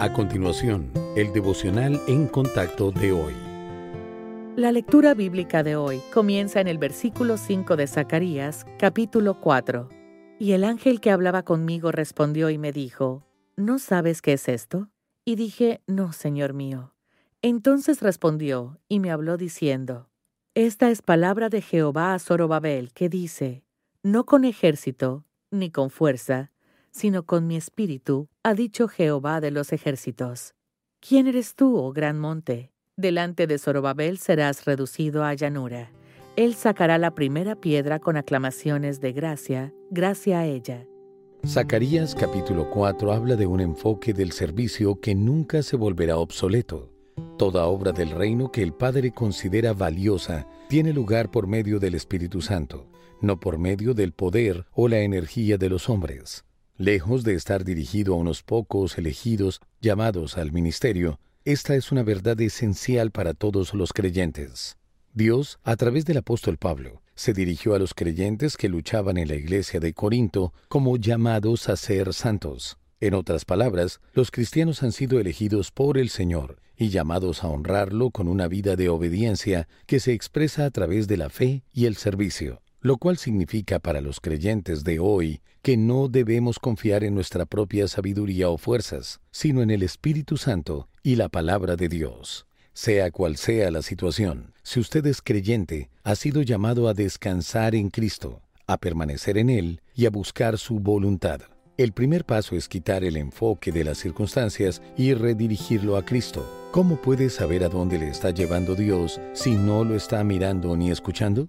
A continuación, el devocional en contacto de hoy. La lectura bíblica de hoy comienza en el versículo 5 de Zacarías, capítulo 4. Y el ángel que hablaba conmigo respondió y me dijo, ¿No sabes qué es esto? Y dije, No, Señor mío. Entonces respondió y me habló diciendo, Esta es palabra de Jehová a Zorobabel, que dice, No con ejército, ni con fuerza, sino con mi espíritu, ha dicho Jehová de los ejércitos. ¿Quién eres tú, oh gran monte? Delante de Zorobabel serás reducido a llanura. Él sacará la primera piedra con aclamaciones de gracia, gracia a ella. Zacarías capítulo 4 habla de un enfoque del servicio que nunca se volverá obsoleto. Toda obra del reino que el Padre considera valiosa tiene lugar por medio del Espíritu Santo, no por medio del poder o la energía de los hombres. Lejos de estar dirigido a unos pocos elegidos llamados al ministerio, esta es una verdad esencial para todos los creyentes. Dios, a través del apóstol Pablo, se dirigió a los creyentes que luchaban en la iglesia de Corinto como llamados a ser santos. En otras palabras, los cristianos han sido elegidos por el Señor y llamados a honrarlo con una vida de obediencia que se expresa a través de la fe y el servicio lo cual significa para los creyentes de hoy que no debemos confiar en nuestra propia sabiduría o fuerzas, sino en el Espíritu Santo y la palabra de Dios. Sea cual sea la situación, si usted es creyente, ha sido llamado a descansar en Cristo, a permanecer en Él y a buscar su voluntad. El primer paso es quitar el enfoque de las circunstancias y redirigirlo a Cristo. ¿Cómo puede saber a dónde le está llevando Dios si no lo está mirando ni escuchando?